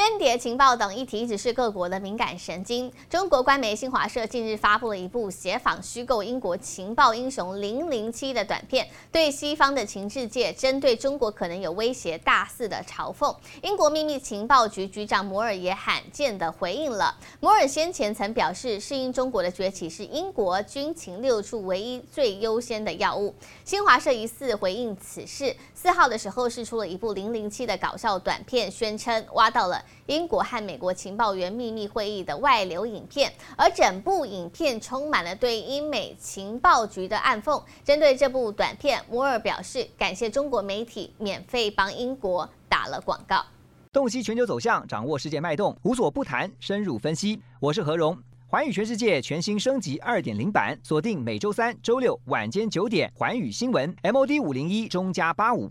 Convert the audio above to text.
间谍情报等议题一直是各国的敏感神经。中国官媒新华社近日发布了一部协访虚构英国情报英雄零零七的短片，对西方的情治界针对中国可能有威胁大肆的嘲讽。英国秘密情报局局长摩尔也罕见的回应了。摩尔先前曾表示，适应中国的崛起是英国军情六处唯一最优先的要务。新华社疑似回应此事，四号的时候释出了一部零零七的搞笑短片，宣称挖到了。英国和美国情报员秘密会议的外流影片，而整部影片充满了对英美情报局的暗讽。针对这部短片，摩尔表示感谢中国媒体免费帮英国打了广告。洞悉全球走向，掌握世界脉动，无所不谈，深入分析。我是何荣。环宇全世界全新升级二点零版，锁定每周三、周六晚间九点，环宇新闻 MOD 五零一中加八五